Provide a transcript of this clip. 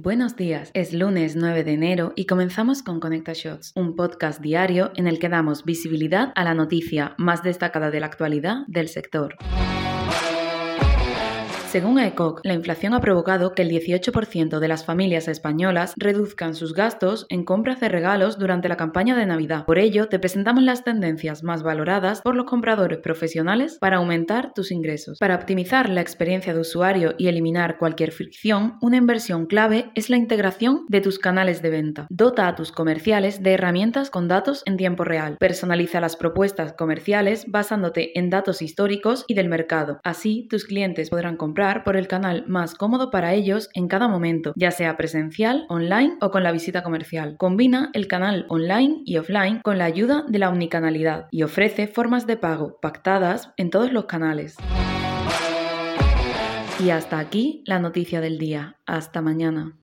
Buenos días, es lunes 9 de enero y comenzamos con Conecta Shots, un podcast diario en el que damos visibilidad a la noticia más destacada de la actualidad del sector. Según ECOC, la inflación ha provocado que el 18% de las familias españolas reduzcan sus gastos en compras de regalos durante la campaña de Navidad. Por ello, te presentamos las tendencias más valoradas por los compradores profesionales para aumentar tus ingresos. Para optimizar la experiencia de usuario y eliminar cualquier fricción, una inversión clave es la integración de tus canales de venta. Dota a tus comerciales de herramientas con datos en tiempo real. Personaliza las propuestas comerciales basándote en datos históricos y del mercado. Así, tus clientes podrán comprar por el canal más cómodo para ellos en cada momento, ya sea presencial, online o con la visita comercial. Combina el canal online y offline con la ayuda de la omnicanalidad y ofrece formas de pago pactadas en todos los canales. Y hasta aquí la noticia del día. Hasta mañana.